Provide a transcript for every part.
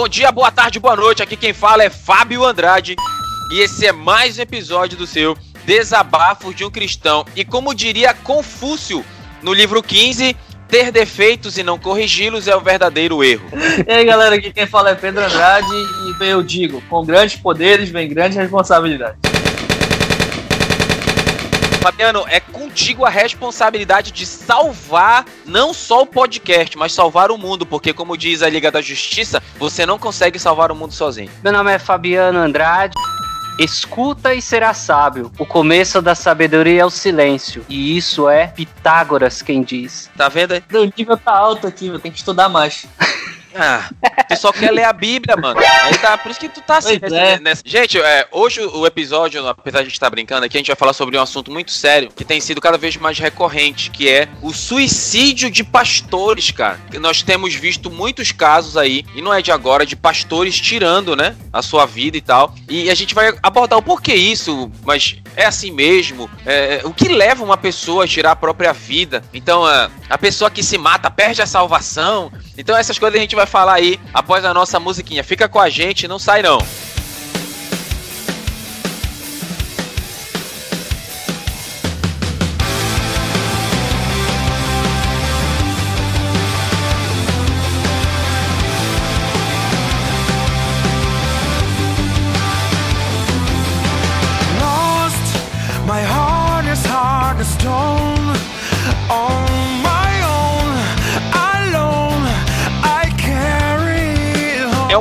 Bom dia, boa tarde, boa noite. Aqui quem fala é Fábio Andrade. E esse é mais um episódio do seu Desabafos de um Cristão. E como diria Confúcio no livro 15, ter defeitos e não corrigi-los é o verdadeiro erro. E aí, galera, aqui quem fala é Pedro Andrade e eu digo, com grandes poderes vem grande responsabilidade. Fabiano, é contigo a responsabilidade de salvar não só o podcast, mas salvar o mundo, porque como diz a Liga da Justiça, você não consegue salvar o mundo sozinho. Meu nome é Fabiano Andrade. Escuta e será sábio. O começo da sabedoria é o silêncio. E isso é Pitágoras quem diz. Tá vendo aí? O nível tá alto aqui, eu tenho que estudar mais. Ah, tu só quer ler a Bíblia, mano. Aí tá, por isso que tu tá assim. Nessa- é. nessa- Gente, é, hoje o episódio, apesar de a gente estar brincando aqui, a gente vai falar sobre um assunto muito sério que tem sido cada vez mais recorrente, que é o suicídio de pastores, cara. Nós temos visto muitos casos aí, e não é de agora, de pastores tirando, né, a sua vida e tal. E a gente vai abordar o porquê isso, mas é assim mesmo. É, o que leva uma pessoa a tirar a própria vida? Então, a, a pessoa que se mata perde a salvação. Então, essas coisas a gente vai falar aí após a nossa musiquinha. Fica com a gente, não sai não.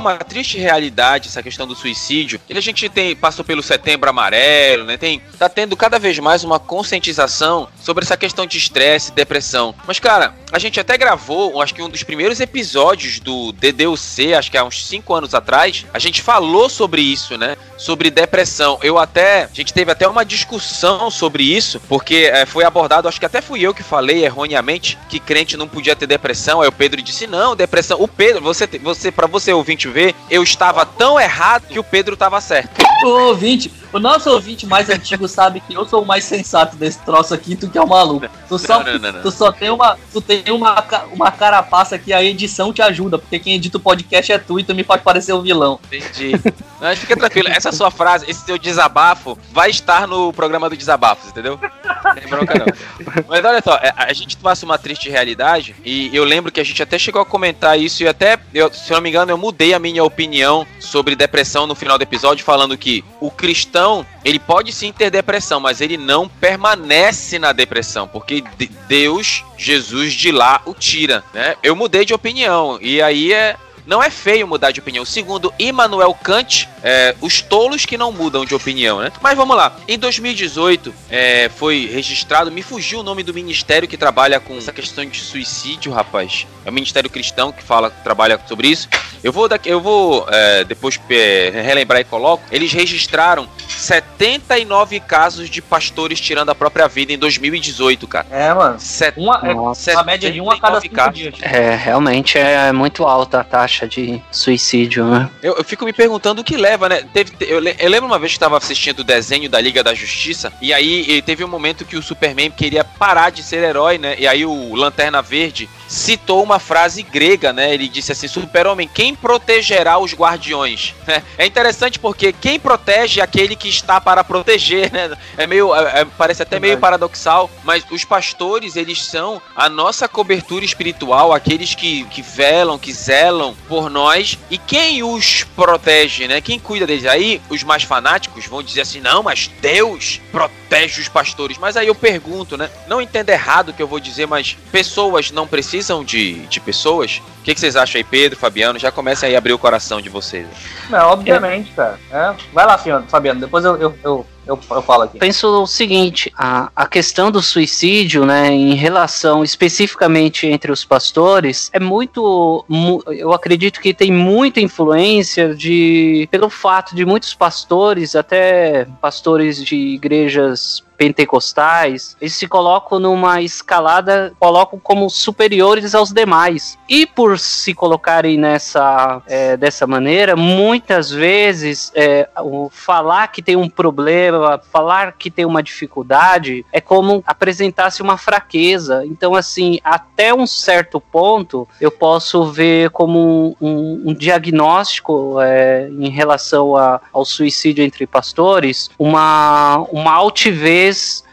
Uma triste realidade essa questão do suicídio. Que a gente tem passou pelo Setembro Amarelo, né? Tem tá tendo cada vez mais uma conscientização sobre essa questão de estresse, depressão. Mas cara, a gente até gravou, acho que um dos primeiros episódios do DDUC, acho que há uns 5 anos atrás, a gente falou sobre isso, né? Sobre depressão. Eu até, a gente teve até uma discussão sobre isso, porque eh, foi abordado, acho que até fui eu que falei erroneamente que crente não podia ter depressão. Aí o Pedro disse: "Não, depressão". O Pedro, você você para você ouvinte ver, eu estava tão errado que o Pedro estava certo. O ouvinte, o nosso ouvinte mais antigo sabe que eu sou o mais sensato desse troço aqui, tu que é o maluco. Tu só, Não, não, não. Tu só tem uma, tu tem uma, uma carapaça que a edição te ajuda, porque quem edita o podcast é tu e tu me faz parecer o vilão. Entendi. Mas fica tranquilo, essa sua frase, esse seu desabafo, vai estar no programa do Desabafos, entendeu? Bronca não. Mas olha só, é, a gente passa uma triste realidade, e eu lembro que a gente até chegou a comentar isso, e até, eu, se eu não me engano, eu mudei a minha opinião sobre depressão no final do episódio, falando que o cristão, ele pode sim ter depressão, mas ele não permanece na depressão, porque de- Deus, Jesus de lá o tira, né? Eu mudei de opinião, e aí é, não é feio mudar de opinião. Segundo Immanuel Kant, é, os tolos que não mudam de opinião, né? Mas vamos lá. Em 2018, é, foi registrado, me fugiu o nome do ministério que trabalha com essa questão de suicídio, rapaz. É o Ministério Cristão que fala, trabalha sobre isso. Eu vou, daqui, eu vou é, depois é, relembrar e coloco. Eles registraram 79 casos de pastores tirando a própria vida em 2018, cara. É, mano. Set- Uma, é uma média de um a cada 79 cinco casos. dias. É, realmente é muito alta a taxa de suicídio, né? Eu, eu fico me perguntando o que leva, né? Teve, te- eu, eu lembro uma vez que estava assistindo o desenho da Liga da Justiça, e aí teve um momento que o Superman queria parar de ser herói, né? E aí o Lanterna Verde citou uma frase grega, né? Ele disse assim: Super-Homem, quem protegerá os guardiões? É interessante porque quem protege é aquele que está para proteger, né? É meio. é- é- parece até meio paradoxal, mas os pastores, eles são a nossa cobertura espiritual, aqueles que, que velam, que zelam por nós. E quem os protege, né? Quem cuida deles? Aí os mais fanáticos vão dizer assim: não, mas Deus protege os pastores. Mas aí eu pergunto, né? Não entenda errado o que eu vou dizer, mas pessoas não precisam de, de pessoas? O que, que vocês acham aí, Pedro, Fabiano? Já comecem aí a abrir o coração de vocês. Não, obviamente, cara. É. Vai lá, Fabiano, depois eu, eu, eu, eu, eu falo aqui. Penso o seguinte, a, a questão do suicídio, né, em relação especificamente entre os pastores, é muito, mu- eu acredito que tem muita influência de, pelo fato de muitos pastores, até pastores de igrejas pentecostais, eles se colocam numa escalada, colocam como superiores aos demais. E por se colocarem nessa é, dessa maneira, muitas vezes é, o falar que tem um problema, falar que tem uma dificuldade, é como apresentasse uma fraqueza. Então, assim, até um certo ponto, eu posso ver como um, um, diagnóstico é, em relação a, ao suicídio entre pastores, uma, uma altivez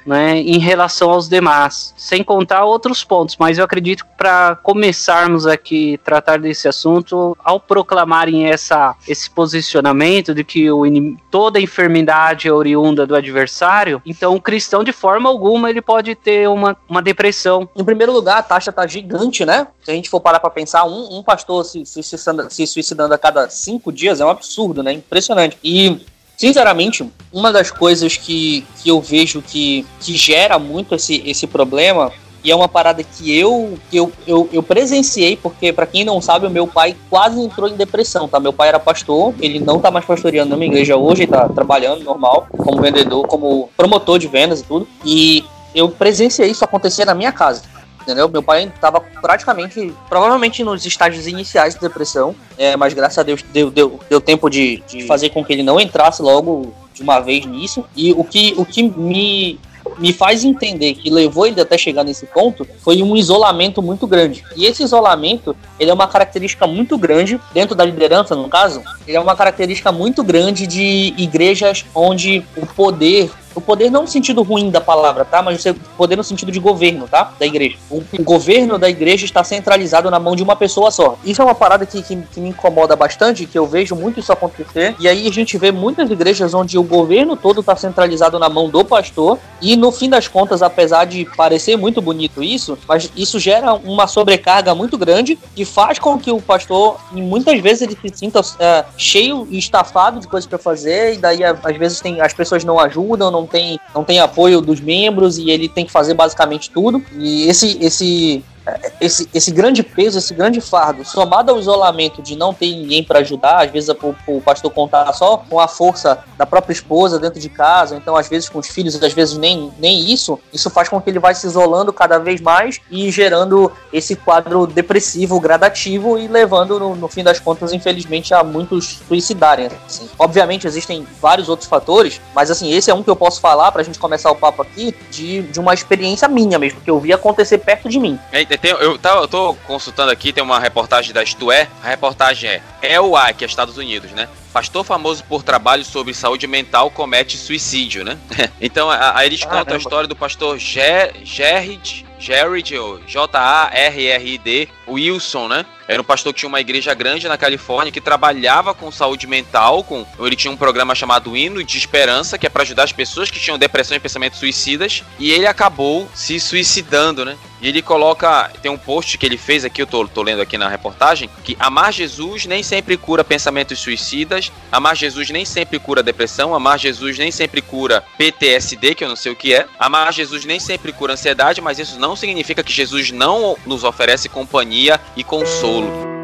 né, em relação aos demais, sem contar outros pontos. Mas eu acredito que para começarmos aqui tratar desse assunto, ao proclamarem essa, esse posicionamento de que o, toda enfermidade é oriunda do adversário, então o cristão de forma alguma ele pode ter uma, uma depressão. Em primeiro lugar, a taxa tá gigante, né? Se a gente for parar para pensar, um, um pastor se, se, suicidando, se suicidando a cada cinco dias é um absurdo, né? Impressionante. E Sinceramente, uma das coisas que, que eu vejo que, que gera muito esse, esse problema e é uma parada que eu que eu, eu, eu presenciei, porque para quem não sabe, o meu pai quase entrou em depressão, tá? Meu pai era pastor, ele não tá mais pastoreando na minha igreja hoje, ele tá trabalhando normal, como vendedor, como promotor de vendas e tudo. E eu presenciei isso acontecer na minha casa entendeu? Meu pai estava praticamente, provavelmente nos estágios iniciais de depressão, é, mas graças a Deus deu, deu, deu tempo de, de fazer com que ele não entrasse logo de uma vez nisso. E o que, o que me me faz entender que levou ele até chegar nesse ponto foi um isolamento muito grande. E esse isolamento, ele é uma característica muito grande dentro da liderança, no caso, ele é uma característica muito grande de igrejas onde o poder o poder não no sentido ruim da palavra, tá? Mas o poder no sentido de governo, tá? Da igreja. O, o, governo da igreja está centralizado na mão de uma pessoa só. Isso é uma parada que, que, que, me incomoda bastante, que eu vejo muito isso acontecer. E aí a gente vê muitas igrejas onde o governo todo está centralizado na mão do pastor. E no fim das contas, apesar de parecer muito bonito isso, mas isso gera uma sobrecarga muito grande que faz com que o pastor, muitas vezes, ele se sinta é, cheio e estafado de coisas para fazer. E daí, às vezes, tem, as pessoas não ajudam, não não tem, não tem apoio dos membros e ele tem que fazer basicamente tudo. E esse, esse esse, esse grande peso, esse grande fardo, somado ao isolamento de não ter ninguém para ajudar, às vezes o, o, pastor contar só com a força da própria esposa dentro de casa, então às vezes com os filhos, às vezes nem, nem isso, isso faz com que ele vai se isolando cada vez mais e gerando esse quadro depressivo gradativo e levando, no, no fim das contas, infelizmente, a muitos suicidarem. Assim. Obviamente existem vários outros fatores, mas assim, esse é um que eu posso falar para a gente começar o papo aqui de, de uma experiência minha mesmo, que eu vi acontecer perto de mim. Tem, eu, tá, eu tô consultando aqui, tem uma reportagem da Isto É. A reportagem é EUA, que é Estados Unidos, né? Pastor famoso por trabalho sobre saúde mental comete suicídio, né? então, aí eles contam a história do pastor Gerrit, Jared, J-A-R-R-I-D, Wilson, né? Era um pastor que tinha uma igreja grande na Califórnia que trabalhava com saúde mental, com ele tinha um programa chamado Hino de Esperança, que é para ajudar as pessoas que tinham depressão e pensamentos suicidas, e ele acabou se suicidando, né? E ele coloca, tem um post que ele fez aqui, eu tô, tô lendo aqui na reportagem, que amar Jesus nem sempre cura pensamentos suicidas, amar Jesus nem sempre cura depressão, amar Jesus nem sempre cura PTSD, que eu não sei o que é, amar Jesus nem sempre cura ansiedade, mas isso não significa que Jesus não nos oferece companhia e consolo.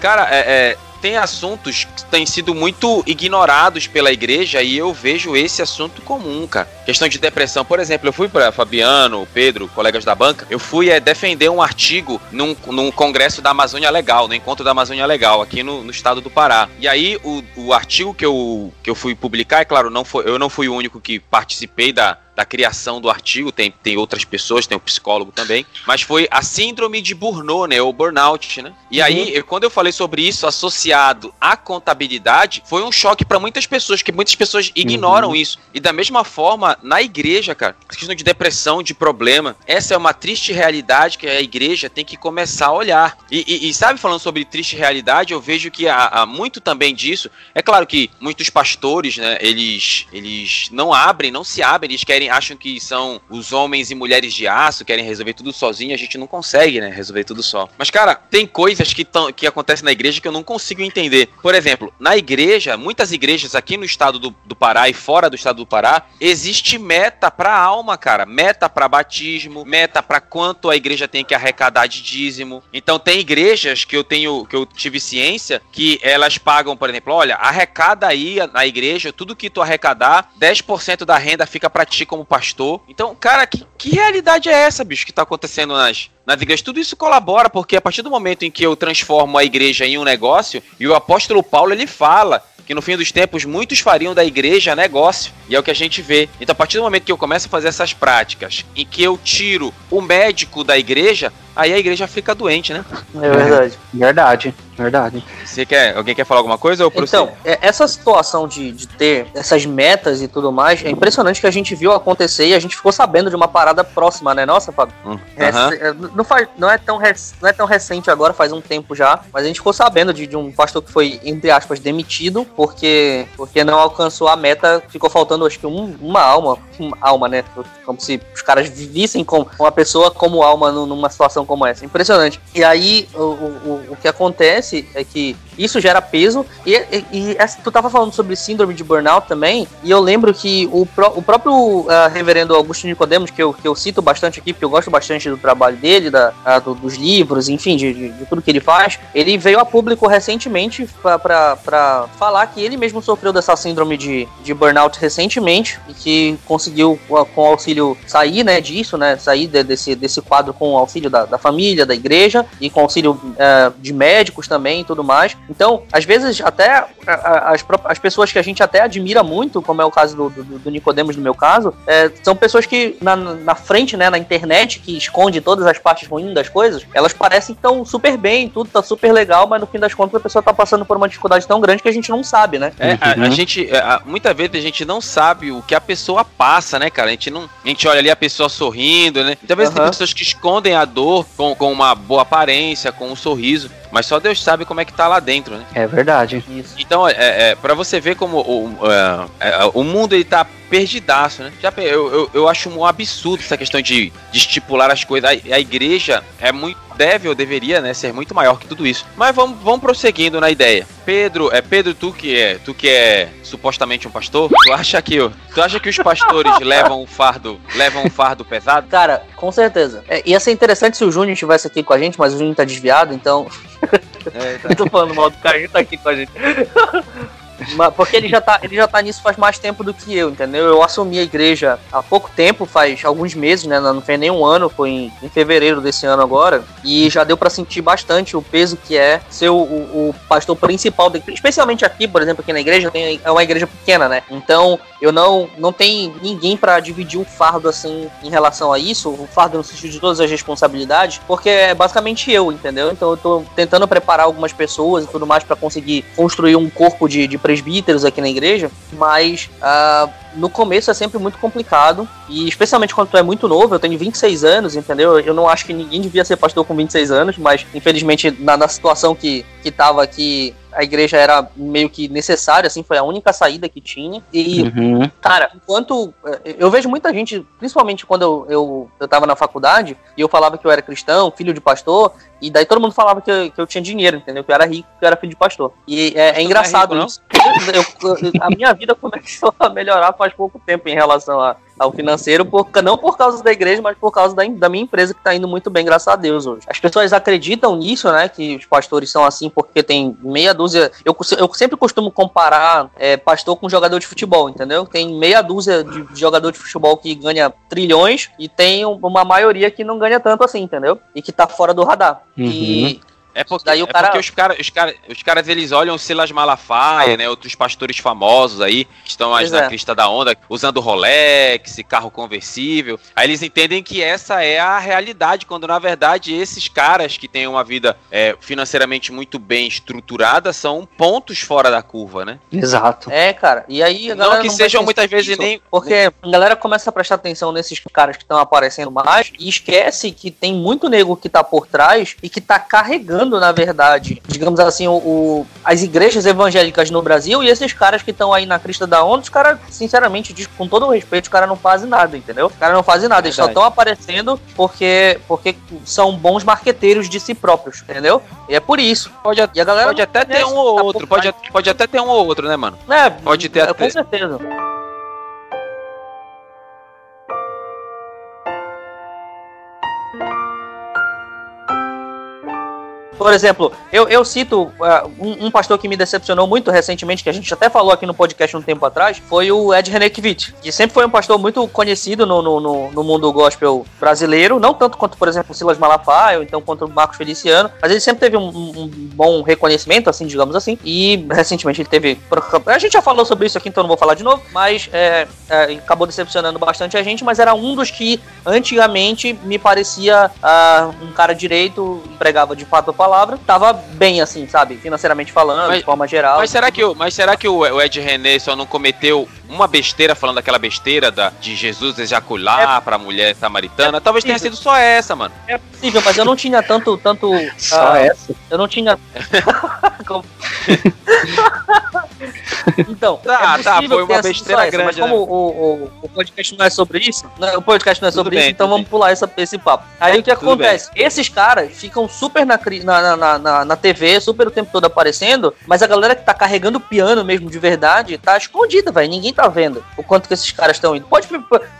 Cara, é, é, tem assuntos que têm sido muito ignorados pela igreja e eu vejo esse assunto comum, cara. Questão de depressão, por exemplo, eu fui para Fabiano, Pedro, colegas da banca, eu fui é, defender um artigo num, num congresso da Amazônia Legal, no encontro da Amazônia Legal, aqui no, no estado do Pará. E aí o, o artigo que eu, que eu fui publicar, é claro, não foi, eu não fui o único que participei da, da criação do artigo, tem, tem outras pessoas, tem o um psicólogo também, mas foi a síndrome de Burnout, né, ou burnout, né? E uhum. aí, eu, quando eu falei sobre isso associado à contabilidade, foi um choque para muitas pessoas, que muitas pessoas ignoram uhum. isso. E da mesma forma, na igreja, cara, questão de depressão, de problema, essa é uma triste realidade que a igreja tem que começar a olhar. E, e, e sabe, falando sobre triste realidade, eu vejo que há, há, muito também disso. É claro que muitos pastores, né, eles, eles não abrem, não se abrem, eles querem querem, acham que são os homens e mulheres de aço, querem resolver tudo sozinho, a gente não consegue, né? Resolver tudo só. Mas, cara, tem coisas que, tão, que acontecem na igreja que eu não consigo entender. Por exemplo, na igreja, muitas igrejas aqui no estado do, do Pará e fora do estado do Pará, existe meta pra alma, cara. Meta pra batismo, meta pra quanto a igreja tem que arrecadar de dízimo. Então tem igrejas que eu tenho, que eu tive ciência, que elas pagam, por exemplo, olha, arrecada aí na igreja, tudo que tu arrecadar, 10% da renda fica pra ti como pastor. Então, cara, que, que realidade é essa, bicho, que tá acontecendo nas, nas igrejas? Tudo isso colabora, porque a partir do momento em que eu transformo a igreja em um negócio, e o apóstolo Paulo ele fala que no fim dos tempos muitos fariam da igreja negócio, e é o que a gente vê. Então, a partir do momento que eu começo a fazer essas práticas, em que eu tiro o médico da igreja, aí a igreja fica doente, né? É verdade. Verdade, verdade. Você quer, alguém quer falar alguma coisa ou Então, é- essa situação de, de ter essas metas e tudo mais, é impressionante que a gente viu acontecer e a gente ficou sabendo de uma parada próxima, né? Nossa, Fábio. Hum, é, não, faz, não, é tão rec- não é tão recente agora, faz um tempo já, mas a gente ficou sabendo de, de um pastor que foi, entre aspas, demitido porque, porque não alcançou a meta, ficou faltando acho que um- uma alma, uma alma, né? Como se os caras vissem com uma pessoa como alma nu- numa situação como essa. Impressionante. E aí, o, o, o- que acontece é que isso gera peso. E, e- e essa- tu tava falando sobre síndrome de burnout também, e eu lembro que o, pró- o próprio ah, reverendo Augusto Nicodemos, que eu, que eu cito bastante aqui, porque eu gosto bastante do trabalho dele, da, ah, do- dos livros, enfim, de, de- de tudo que ele faz, ele veio a público recentemente para falar que ele mesmo sofreu dessa síndrome de, de burnout recentemente e que conseguiu, com com auxílio, sair né, disso, né, sair de- desse, desse quadro com o auxílio da, da família, da igreja e com auxílio eh, de médicos também e tudo mais. Então, às vezes, até as, as pessoas que a gente até admira muito, como é o caso do, do, do Nicodemos no meu caso, eh, são pessoas que na, na frente, né, na internet, que esconde todas as partes ruins das coisas, elas parecem que estão super bem, tudo tá super legal, mas no fim das contas a pessoa tá passando por uma dificuldade tão grande que a gente não sabe, né? É, a, a Uhum. gente, é, a- muitas vezes a gente não sabe o que a pessoa passa, né, cara? A gente não, a gente olha ali a pessoa sorrindo, né? Muitas vezes tem Aham. pessoas que escondem a dor com, com uma boa aparência, com um sorriso, mas só Deus sabe como é que tá lá dentro, né? É verdade. Isso. Então, é, é, para você ver como o, é, é, o mundo ele tá perdidaço, né? Já, eu, eu, eu acho um absurdo essa questão de, de estipular as coisas. A, a igreja é muito deve ou deveria, né, ser muito maior que tudo isso. Mas vamos, vamos prosseguindo na ideia. Pedro, é Pedro, tu que é, tu que é supostamente um pastor, tu acha que tu acha que os pastores levam um fardo, levam um fardo pesado? Cara, com certeza. É, ia ser interessante se o Júnior estivesse aqui com a gente, mas o Júnior tá desviado, então. É, tá. Eu tô falando mal do cara, ele tá aqui com a gente. Porque ele já, tá, ele já tá nisso faz mais tempo do que eu, entendeu? Eu assumi a igreja há pouco tempo, faz alguns meses, né? Não fez nem um ano, foi em, em fevereiro desse ano agora. E já deu pra sentir bastante o peso que é ser o, o- o pastor principal. Especialmente aqui, por exemplo, aqui na igreja, tem, é uma igreja pequena, né? Então eu não, não tenho ninguém pra dividir um fardo assim em relação a isso, o fardo no sentido de todas as responsabilidades, porque é basicamente eu, entendeu? Então eu tô tentando preparar algumas pessoas e tudo mais pra conseguir construir um corpo de, de presbíteros aqui na igreja, mas ah, no começo é sempre muito complicado, e especialmente quando tu é muito novo, eu tenho 26 anos, entendeu? Eu não acho que ninguém devia ser pastor com 26 anos, mas infelizmente na, na situação que, que tava aqui, a igreja era meio que necessária, assim, foi a única saída que tinha, e Uhum. Cara, enquanto. eh, Eu vejo muita gente, principalmente quando eu, eu, eu tava na faculdade, e eu falava que eu era cristão, filho de pastor, e daí todo mundo falava que eu, que eu tinha dinheiro, entendeu? Que eu era rico, que eu era filho de pastor. E é, é não é engraçado rico, isso. Eu- eu- a minha vida começou a melhorar faz pouco tempo em relação a- ao financeiro, por, não por causa da igreja, mas por causa da, da minha empresa que tá indo muito bem, graças a Deus hoje. As pessoas acreditam nisso, né? Que os pastores são assim porque tem meia dúzia. Eu, eu sempre costumo comparar é, pastor com jogador de futebol, entendeu? Tem meia dúzia de, jogador de futebol que ganha trilhões e tem um- uma maioria que não ganha tanto assim, entendeu? E que tá fora do radar. E É porque, Daí o é cara- porque os, cara, os, cara, os caras eles olham Silas Malafaia, né? Outros pastores famosos aí, que estão mais Pois na é. crista da onda, usando Rolex, carro conversível. Aí eles entendem que essa é a realidade, quando na verdade esses caras que têm uma vida é, financeiramente muito bem estruturada são pontos fora da curva, né? Exato. É, cara. E aí a Não que vai sejam muitas vezes nem- Porque a galera começa a prestar atenção nesses caras que estão aparecendo mais e esquece que tem muito nego que tá por trás e que tá carregando criando, na verdade, digamos assim, o, o- as igrejas evangélicas no Brasil e esses caras que estão aí na crista da onda, os caras, sinceramente, diz- com todo o respeito, os caras não fazem nada, entendeu? Os caras não fazem nada, eles só estão aparecendo porque, porque são bons marqueteiros de si próprios, entendeu? E é por isso. Pode, E a galera pode até ter um ou outro, pode, pode até ter um ou outro, né, mano? É, Pode ter é, até- com certeza. Por exemplo, eu, eu cito ah, um, um pastor que me decepcionou muito recentemente, que a gente até falou aqui no podcast um tempo atrás, foi o Ed Renekiewicz, que sempre foi um pastor muito conhecido no, no, no, no mundo gospel brasileiro, não tanto quanto, por exemplo, Silas Malafaia, ou então quanto Marcos Feliciano, mas ele sempre teve um, um- bom reconhecimento, assim, digamos assim, e recentemente ele teve... A gente já falou sobre isso aqui, então não vou falar de novo, mas é, é, acabou decepcionando bastante a gente, mas era um dos que antigamente me parecia ah, um cara direito, empregava de fato a palavra, tava bem assim, sabe? Financeiramente falando, Mas- de forma geral. Mas será que, o, mas será que o, o Ed René só não cometeu uma besteira falando aquela besteira da, de Jesus ejacular pra mulher samaritana? Talvez tenha possível. sido só essa, mano. É possível, mas eu não tinha tanto. tanto Só ah, essa. Eu não tinha. Como- então, Tá, é tá, possível foi uma besteira essa, grande, Mas como né? o, o, o podcast não é sobre isso, né, o podcast não é Tudo sobre bem, isso, então tudo vamos pular essa, esse papo. Aí o que Tudo acontece? Esses caras ficam super na, na, na, na, na TV, super o tempo todo aparecendo, mas a galera que tá carregando o piano mesmo de verdade tá escondida, velho. Ninguém tá vendo o quanto que esses caras estão indo. Pode.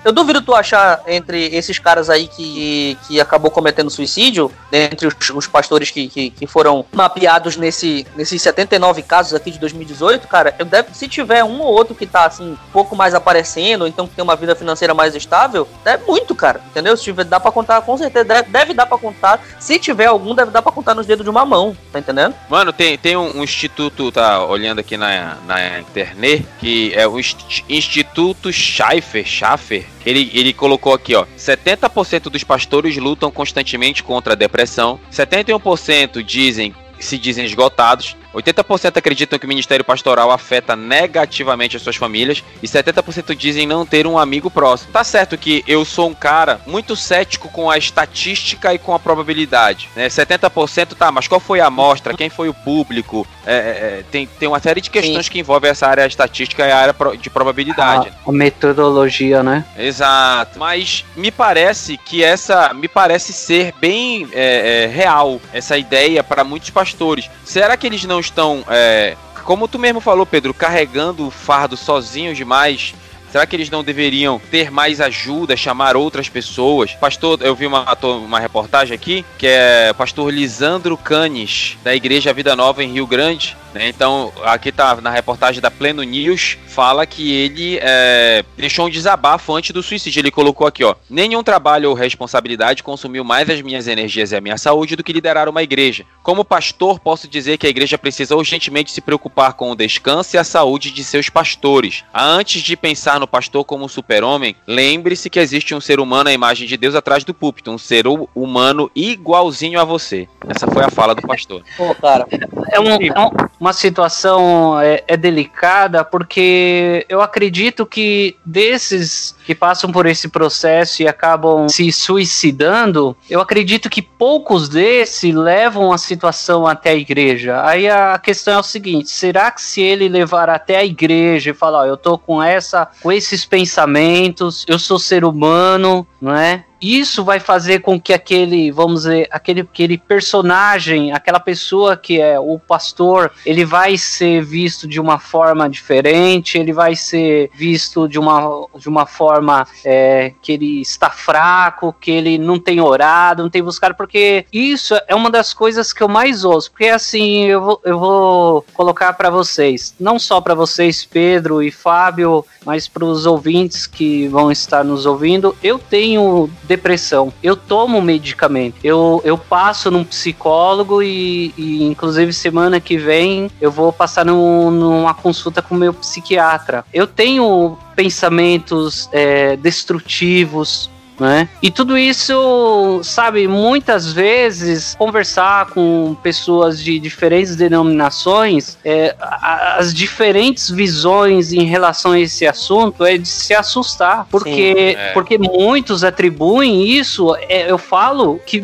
Eu duvido tu achar entre esses caras aí que, que acabou cometendo suicídio, entre os, os pastores que, que, que foram mapeados nesse, nesses 79 casos aqui de 2018, cara, eu deve, se tiver um ou outro que tá assim, um pouco mais aparecendo, ou então que tem uma vida financeira mais estável, é muito, cara, entendeu? Se tiver, dá pra contar, com certeza, deve, deve dar pra contar. Se tiver algum, deve dar pra contar nos dedos de uma mão, tá entendendo? Mano, tem, tem um, um instituto, tá olhando aqui na, na internet, que é o Inst- Instituto Schaffer, Schaffer. Ele, ele colocou aqui, ó, 70% dos pastores lutam constantemente contra a depressão, 71% dizem se dizem esgotados, 80% acreditam que o ministério pastoral afeta negativamente as suas famílias e 70% dizem não ter um amigo próximo. Tá certo que eu sou um cara muito cético com a estatística e com a probabilidade, né? 70% tá, mas qual foi a amostra? Quem foi o público? É, é, é, tem, tem uma série de questões que envolvem essa área estatística e a área de probabilidade. A, a metodologia, né? Exato. Mas me parece que essa. Me parece ser bem é, é, real essa ideia para muitos pastores. Será que eles não estão. é, como tu mesmo falou, Pedro, carregando o fardo sozinhos demais? Será que eles não deveriam ter mais ajuda, chamar outras pessoas? Pastor, eu vi uma, uma reportagem aqui que é pastor Lisandro Canes, da Igreja Vida Nova em Rio Grande. Né? Então, aqui tá na reportagem da Pleno News, fala que ele é, deixou um desabafo antes do suicídio. Ele colocou aqui, ó: Nenhum trabalho ou responsabilidade consumiu mais as minhas energias e a minha saúde do que liderar uma igreja. Como pastor, posso dizer que a igreja precisa urgentemente se preocupar com o descanso e a saúde de seus pastores. Antes de pensar no pastor como um super-homem, lembre-se que existe um ser humano à imagem de Deus atrás do púlpito, um ser hu- humano igualzinho a você. Essa foi a fala do pastor. Pô, cara. É, um- é um- uma situação é, é delicada porque eu acredito que desses que passam por esse processo e acabam se suicidando, eu acredito que poucos desses levam a situação até a igreja. Aí a questão é o seguinte: será que se ele levar até a igreja e falar, eu tô com essa, com esses pensamentos, eu sou ser humano, não é? Isso vai fazer com que aquele, vamos dizer, aquele, aquele personagem, aquela pessoa que é o pastor, ele vai ser visto de uma forma diferente, ele vai ser visto de uma, de uma forma é, que ele está fraco, que ele não tem orado, não tem buscado, porque isso é uma das coisas que eu mais ouço. Porque assim, eu vou, eu vou colocar para vocês, não só para vocês, Pedro e Fábio, mas para os ouvintes que vão estar nos ouvindo, eu tenho depressão, eu tomo medicamento, eu, eu passo num psicólogo e, e, inclusive semana que vem eu vou passar num- numa consulta com meu psiquiatra. Eu tenho pensamentos é, destrutivos, né? E tudo isso, sabe, muitas vezes conversar com pessoas de diferentes denominações, é, as diferentes visões em relação a esse assunto é de se assustar, porque, é. porque muitos atribuem isso, é, eu falo que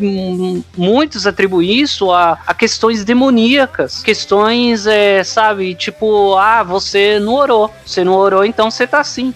muitos atribuem isso a, a questões demoníacas, questões, é, sabe, tipo, ah, você não orou, você não orou, então você tá assim.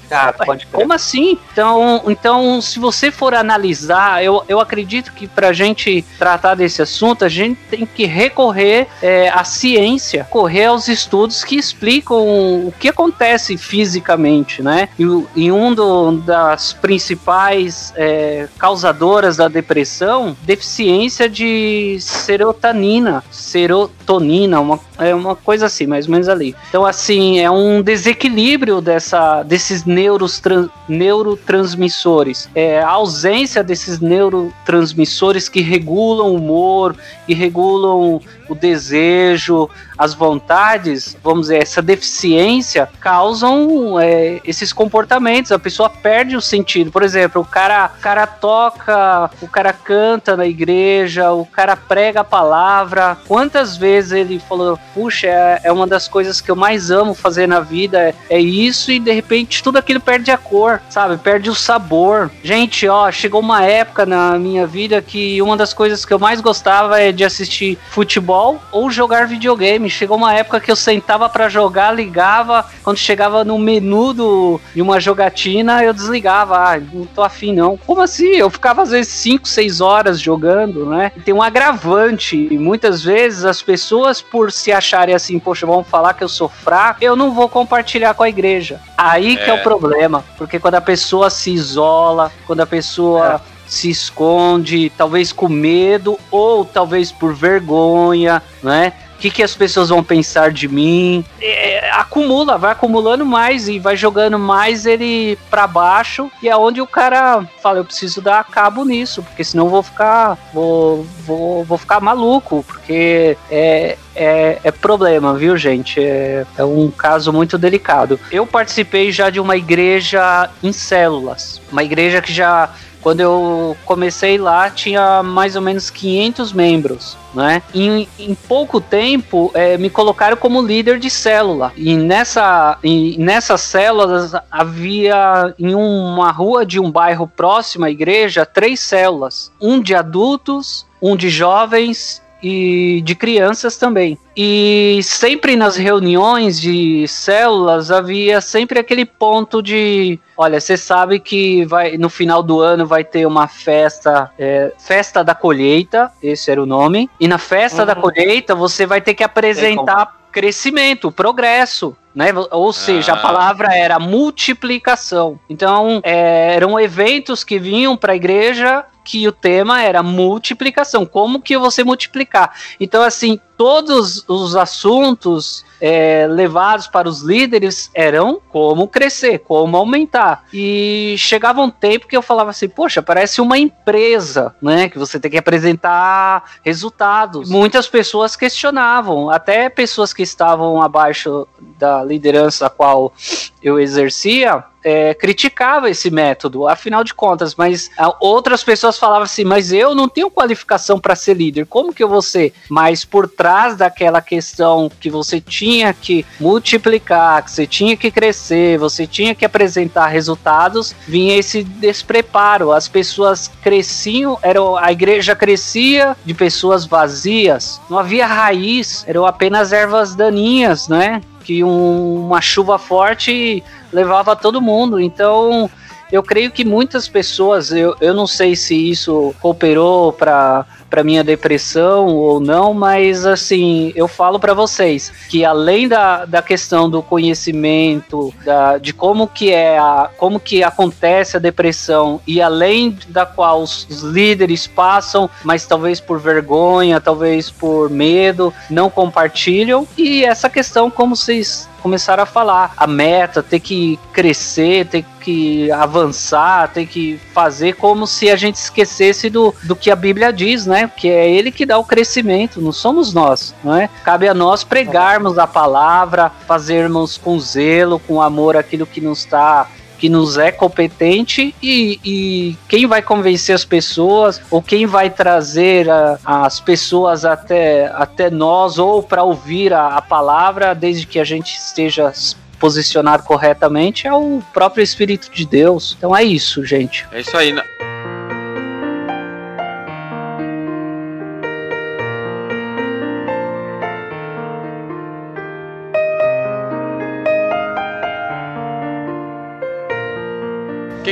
Crer. Como assim? Então, então, se você for analisar, eu, eu acredito que pra gente tratar desse assunto, a gente tem que recorrer é, à ciência, correr aos estudos que explicam o que acontece fisicamente, né? E, e um do- das principais é, causadoras da depressão, deficiência de serotonina, serotonina, uma, é uma coisa assim, mais ou menos ali. Então, assim, é um desequilíbrio dessa, desses neuros, tran- neurotransmissores. É a ausência desses neurotransmissores que regulam o humor, que regulam o desejo, as vontades, vamos dizer, essa deficiência causam é, esses comportamentos. A pessoa perde o sentido. Por exemplo, o cara, o cara toca, o cara canta na igreja, o cara prega a palavra. Quantas vezes ele falou, puxa, é, é uma das coisas que eu mais amo fazer na vida, é, é isso, e de repente tudo aquilo perde a cor, sabe? Perde o sabor. Gente, ó, chegou uma época na minha vida que uma das coisas que eu mais gostava é de assistir futebol ou jogar videogame. Chegou uma época que eu sentava pra jogar, ligava, quando chegava no menu do, de uma jogatina, eu desligava. Ah, não tô afim não. Como assim? Eu ficava às vezes 5, 6 horas jogando, né? Tem um agravante. E muitas vezes as pessoas, por se acharem assim, poxa, vamos falar que eu sou fraco, eu não vou compartilhar com a igreja. Aí que é É. o problema. Porque quando a pessoa se isola, quando a pessoa se esconde, talvez com medo ou talvez por vergonha, né? O que, que as pessoas vão pensar de mim? É, acumula, vai acumulando mais e vai jogando mais ele pra baixo. E é onde o cara fala: Eu preciso dar cabo nisso, porque senão eu vou ficar, vou, vou, vou ficar maluco, porque é, é, é problema, viu, gente? É, é um caso muito delicado. Eu participei já de uma igreja em células, uma igreja que já quando eu comecei lá, tinha mais ou menos 500 membros. Né? Em, em pouco tempo, eh, me colocaram como líder de célula. E nessa, e nessas células havia, em uma rua de um bairro próximo à igreja, três células: um de adultos, um de jovens e de crianças também. E sempre nas reuniões de células havia sempre aquele ponto de, olha, você sabe que vai no final do ano vai ter uma festa, é, festa da colheita, esse era o nome. E na festa da Uhum. colheita você vai ter que apresentar crescimento, progresso. Né? Ou seja, a Ah. palavra era multiplicação. Então, é, eram eventos que vinham para a igreja que o tema era multiplicação. Como que você multiplicar? Então, assim, todos os assuntos é, levados para os líderes eram como crescer, como aumentar. E chegava um tempo que eu falava assim, poxa, parece uma empresa, né? Que você tem que apresentar resultados. Muitas pessoas questionavam, até pessoas que estavam abaixo da liderança a qual eu exercia, é, criticava esse método, afinal de contas, mas outras pessoas falavam assim, mas eu não tenho qualificação para ser líder, como que eu vou ser? Mas por trás daquela questão que você tinha que multiplicar, que você tinha que crescer, você tinha que apresentar resultados, vinha esse despreparo, as pessoas cresciam, era, a igreja crescia de pessoas vazias, não havia raiz, eram apenas ervas daninhas, né? Que um- uma chuva forte levava todo mundo. Então, eu creio que muitas pessoas, eu, eu não sei se isso cooperou para para minha depressão ou não, mas assim, eu falo para vocês que além da, da questão do conhecimento, da, de como que é a, como que acontece a depressão e além da qual os, os líderes passam, mas talvez por vergonha, talvez por medo, não compartilham e essa questão como vocês começaram a falar, a meta, ter que crescer, ter que avançar, ter que fazer como se a gente esquecesse do, do que a Bíblia diz, né? Que é ele que dá o crescimento, não somos nós, não é? Cabe a nós pregarmos a palavra, fazermos com zelo, com amor aquilo que nos está que nos é competente e, e quem vai convencer as pessoas ou quem vai trazer a, as pessoas até, até nós ou para ouvir a, a palavra, desde que a gente esteja posicionado corretamente, é o próprio Espírito de Deus. Então é isso, gente. É isso aí.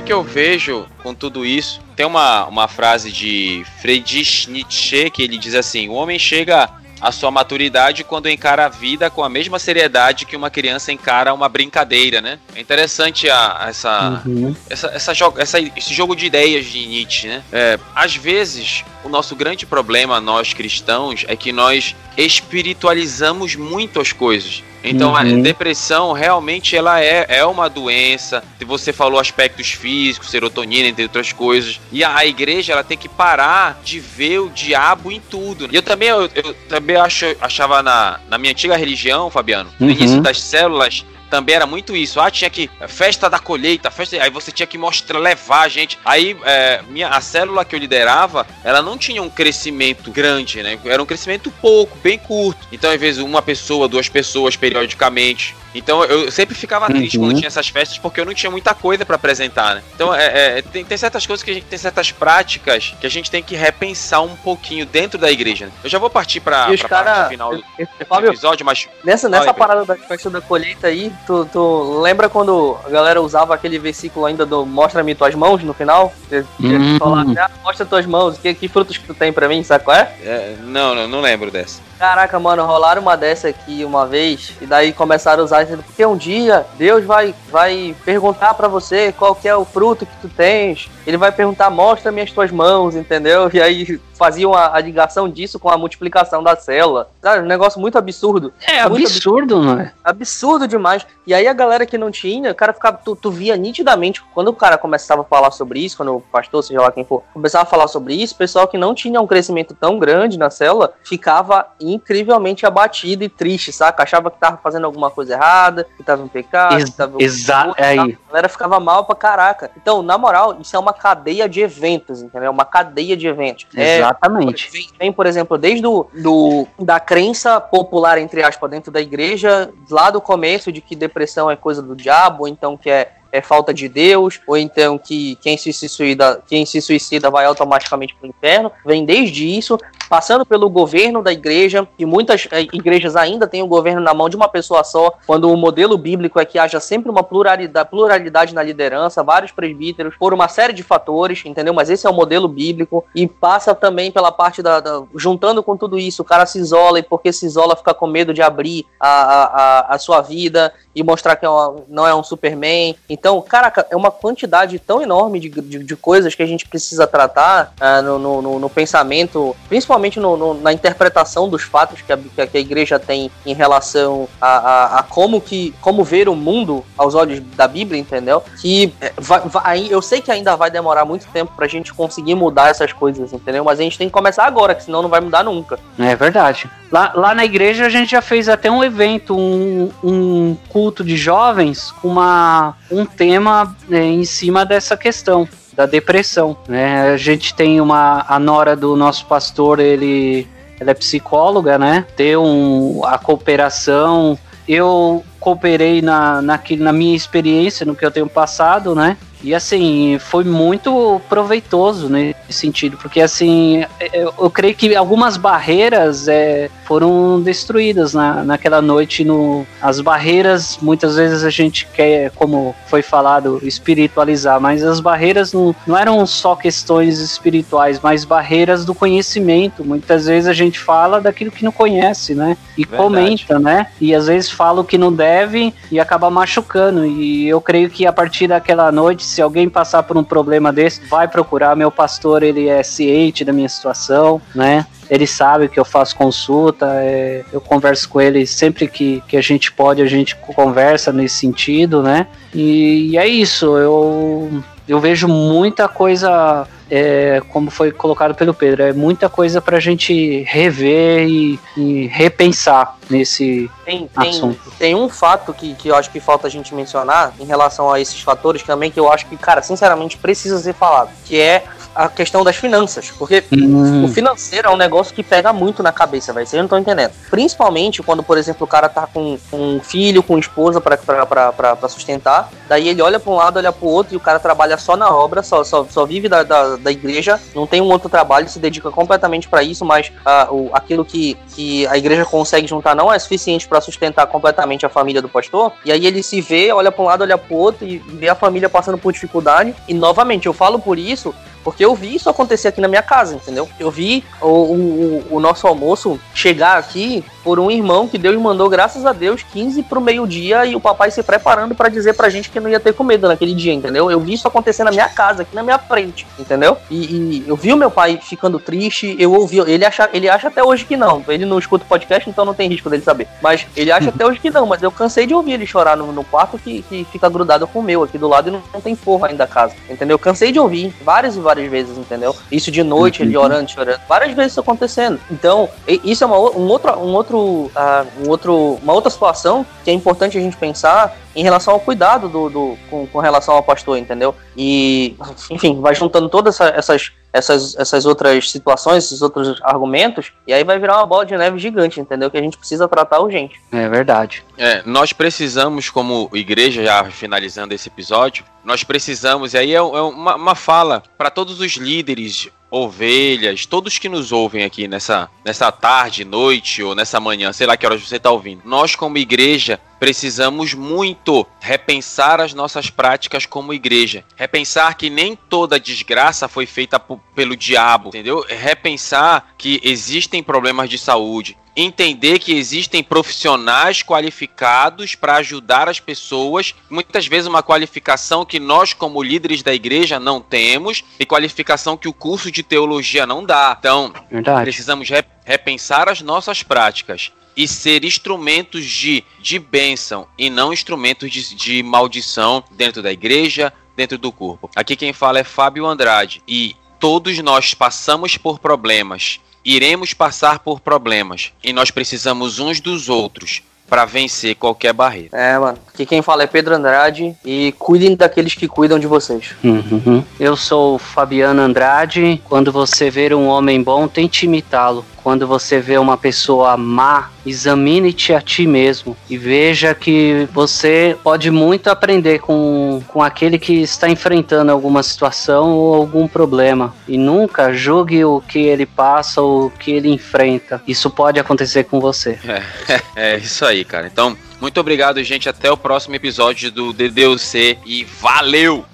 Que, eu vejo com tudo isso? Tem uma, uma frase de Friedrich Nietzsche que ele diz assim: o homem chega à sua maturidade quando encara a vida com a mesma seriedade que uma criança encara uma brincadeira, né? É interessante a, essa, Uhum. essa, essa, essa- esse jogo de ideias de Nietzsche, né? É, às vezes, o nosso grande problema, nós cristãos, é que nós espiritualizamos muito as coisas. Então, a Uhum. depressão realmente ela é, é uma doença. Você falou aspectos físicos, serotonina, entre outras coisas. E a, a igreja ela tem que parar de ver o diabo em tudo. E eu também, eu, eu também acho, achava na, na minha antiga religião, Fabiano, no Uhum. início das células, também era muito isso. Ah, tinha que. Festa da colheita, festa. Aí você tinha que mostrar, levar a gente. Aí é, minha, a célula que eu liderava, ela não tinha um crescimento grande, né? Era um crescimento pouco, bem curto. Então, às vezes, uma pessoa, duas pessoas periodicamente. Então eu sempre ficava triste Uhum. quando tinha essas festas, porque eu não tinha muita coisa pra apresentar, né? Então é, é, tem, tem certas coisas que a gente tem certas práticas que a gente tem que repensar um pouquinho dentro da igreja. né? Eu já vou partir pra, os pra parte cara- final do Fábio, episódio, mas Nessa, nessa parada da festa da colheita aí, tu, tu lembra quando a galera usava aquele versículo ainda do Mostra-me tuas mãos no final? Uhum. falava, "Ah, Mostra tuas mãos, que, que frutos que tu tem pra mim, sabe qual é? é, não, não, não lembro dessa. Caraca, mano, rolaram uma dessa aqui uma vez, e daí começaram a usar dizendo, porque um dia Deus vai, vai perguntar pra você qual que é o fruto que tu tens. Ele vai perguntar, mostra-me as tuas mãos, entendeu? E aí faziam a, a ligação disso com a multiplicação da célula. Sabe, um negócio muito absurdo. É Muito absurdo, não é? absurdo demais. E aí a galera que não tinha, o cara ficava, tu, tu via nitidamente, quando o cara começava a falar sobre isso, quando o pastor, seja lá quem for, começava a falar sobre isso, o pessoal que não tinha um crescimento tão grande na célula ficava incrivelmente abatido e triste, saca? Achava que tava fazendo alguma coisa errada, que tava em pecado, Ex- que tava exa- tá? aí. A galera ficava mal pra caraca. Então, na moral, isso é uma cadeia de eventos, entendeu? Uma cadeia de eventos. É, Exatamente. Vem, vem, por exemplo, desde o, do, da crença popular, entre aspas, dentro da igreja, lá do começo, de que depressão é coisa do diabo, então que é, é falta de Deus, ou então que quem se suicida, quem se suicida vai automaticamente para o inferno. Vem desde isso, passando pelo governo da igreja, e muitas eh, igrejas ainda têm o governo na mão de uma pessoa só, quando o modelo bíblico é que haja sempre uma pluralidade, pluralidade na liderança, vários presbíteros, por uma série de fatores, entendeu? Mas esse é o modelo bíblico, e passa também pela parte da, da- juntando com tudo isso, o cara se isola, e porque se isola fica com medo de abrir a, a, a, a sua vida e mostrar que é uma- não é um Superman. Então, caraca, é uma quantidade tão enorme de, de, de coisas que a gente precisa tratar ah, no, no, no- pensamento, principalmente no- no- na interpretação dos fatos que a, que a- que a igreja tem em relação a, a, a como, que, como ver o mundo aos olhos da Bíblia, entendeu? Que eh, vai, vai- eu sei que ainda vai demorar muito tempo pra gente conseguir mudar essas coisas, entendeu? Mas a gente tem que começar agora, que senão não vai mudar nunca. É verdade. Lá, lá na igreja a gente já fez até um evento, um, um culto de jovens com uma, um tema né, em cima dessa questão da depressão. né? A gente tem uma a nora do nosso pastor, ele ela é psicóloga, né? Ter um, a cooperação. Eu cooperei na, naquele, na minha experiência, no que eu tenho passado, né? E assim, foi muito proveitoso nesse sentido, porque assim, eu, eu creio que algumas barreiras é, foram destruídas na, naquela noite. No, as barreiras, muitas vezes a gente quer, como foi falado, espiritualizar, mas as barreiras não, não eram só questões espirituais, mas barreiras do conhecimento. Muitas vezes a gente fala daquilo que não conhece, né? E Verdade. comenta, né? E às vezes fala o que não deve e acaba machucando. E eu creio que a partir daquela noite, se alguém passar por um problema desse, vai procurar. Meu pastor, ele é ciente da minha situação, né? Ele sabe que eu faço consulta, é, eu converso com ele sempre que, que a gente pode, a gente conversa nesse sentido, né? E, e é isso, eu eu vejo muita coisa é, como foi colocado pelo Pedro, é muita coisa para a gente rever e, e repensar nesse tem, tem, tem, um fato que, que eu acho que falta a gente mencionar em relação a esses fatores também, que eu acho que, cara, sinceramente precisa ser falado, que é a questão das finanças. Porque hum. o financeiro é um negócio que pega muito na cabeça, velho. Vocês não estão entendendo. Principalmente quando, por exemplo, o cara tá com, com um filho, com esposa para sustentar. Daí ele olha para um lado, olha para o outro e o cara trabalha só na obra, só, só, só vive da, da, da igreja, não tem um outro trabalho, se dedica completamente para isso, mas uh, o, aquilo que, que a igreja consegue juntar não é suficiente para sustentar completamente a família do pastor. E aí ele se vê, olha para um lado, olha para o outro e vê a família passando por dificuldade. E novamente, eu falo por isso porque eu vi isso acontecer aqui na minha casa, entendeu? Eu vi o, o, o nosso almoço chegar aqui por um irmão que Deus mandou, graças a Deus, 15 pro meio-dia e o papai se preparando para dizer pra gente que não ia ter comida naquele dia, entendeu? Eu vi isso acontecer na minha casa, aqui na minha frente, entendeu? E, e eu vi o meu pai ficando triste, eu ouvi, ele acha, ele acha até hoje que não. Ele não escuta o podcast, então não tem risco dele saber. Mas ele acha até hoje que não, mas eu cansei de ouvir ele chorar no, no quarto que, que fica grudado com o meu aqui do lado e não, não tem forro ainda da casa, entendeu? Cansei de ouvir várias e várias vezes, entendeu? Isso de noite, ele uhum. orando, chorando, várias vezes isso acontecendo. Então, isso é uma, um outro, um outro, uh, um outro, uma outra situação que é importante a gente pensar em relação ao cuidado do, do com, com relação ao pastor, entendeu? E, enfim, vai juntando todas essa, essas essas, essas outras situações, esses outros argumentos, e aí vai virar uma bola de neve gigante, entendeu? Que a gente precisa tratar urgente. É verdade. É, nós precisamos, como igreja, já finalizando esse episódio, nós precisamos, e aí é, é uma, uma fala para todos os líderes ovelhas, todos que nos ouvem aqui nessa, nessa tarde, noite ou nessa manhã, sei lá que horas você está ouvindo. Nós, como igreja, precisamos muito repensar as nossas práticas como igreja. Repensar que nem toda desgraça foi feita pelo diabo, entendeu? Repensar que existem problemas de saúde entender que existem profissionais qualificados para ajudar as pessoas, muitas vezes uma qualificação que nós como líderes da igreja não temos e qualificação que o curso de teologia não dá. Então, Verdade. precisamos repensar as nossas práticas e ser instrumentos de, de bênção e não instrumentos de, de maldição dentro da igreja, dentro do corpo. Aqui quem fala é Fábio Andrade e todos nós passamos por problemas iremos passar por problemas e nós precisamos uns dos outros para vencer qualquer barreira. É, mano. Aqui quem fala é Pedro Andrade e cuidem daqueles que cuidam de vocês. Uhum. Eu sou Fabiano Andrade. Quando você ver um homem bom, tente imitá-lo. Quando você vê uma pessoa má, examine-te a ti mesmo e veja que você pode muito aprender com, com aquele que está enfrentando alguma situação ou algum problema. E nunca julgue o que ele passa ou o que ele enfrenta. Isso pode acontecer com você. É, é isso aí, cara. Então, muito obrigado, gente. Até o próximo episódio do DDUC e valeu!